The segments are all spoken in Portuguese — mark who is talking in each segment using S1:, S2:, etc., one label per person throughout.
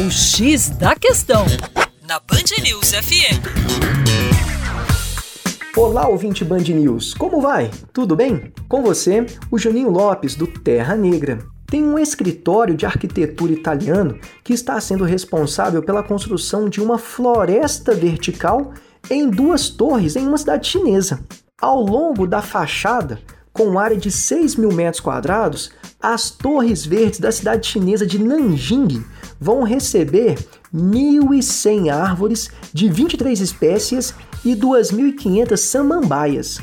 S1: O X da Questão, na Band News FM.
S2: Olá, ouvinte Band News, como vai? Tudo bem? Com você, o Juninho Lopes, do Terra Negra. Tem um escritório de arquitetura italiano que está sendo responsável pela construção de uma floresta vertical em duas torres em uma cidade chinesa. Ao longo da fachada, com área de 6 mil metros quadrados, as torres verdes da cidade chinesa de Nanjing vão receber 1.100 árvores de 23 espécies e 2.500 samambaias.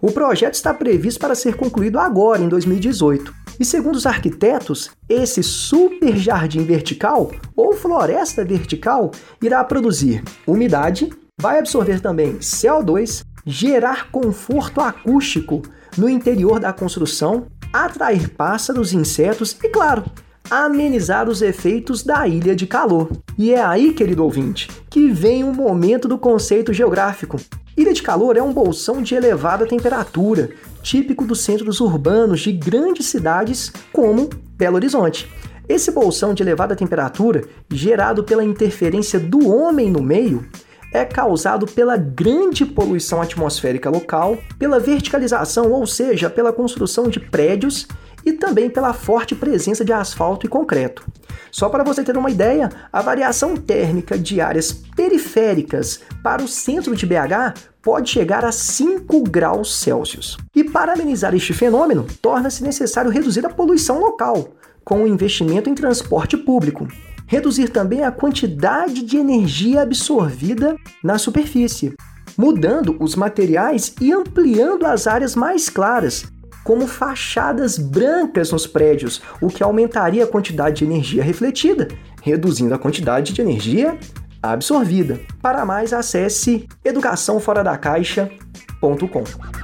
S2: O projeto está previsto para ser concluído agora, em 2018. E segundo os arquitetos, esse super jardim vertical ou floresta vertical irá produzir umidade, vai absorver também CO2, gerar conforto acústico no interior da construção, atrair pássaros, insetos e, claro, amenizar os efeitos da ilha de calor. E é aí, querido ouvinte, que vem o momento do conceito geográfico. Ilha de calor é um bolsão de elevada temperatura, típico dos centros urbanos de grandes cidades como Belo Horizonte. Esse bolsão de elevada temperatura, gerado pela interferência do homem no meio, é causado pela grande poluição atmosférica local, pela verticalização, ou seja, pela construção de prédios e também pela forte presença de asfalto e concreto. Só para você ter uma ideia, a variação térmica de áreas periféricas para o centro de BH pode chegar a 5 graus Celsius. E para amenizar este fenômeno, torna-se necessário reduzir a poluição local, com o investimento em transporte público. Reduzir também a quantidade de energia absorvida na superfície, mudando os materiais e ampliando as áreas mais claras, como fachadas brancas nos prédios, o que aumentaria a quantidade de energia refletida, reduzindo a quantidade de energia absorvida. Para mais, acesse educaçãoforadacaixa.com.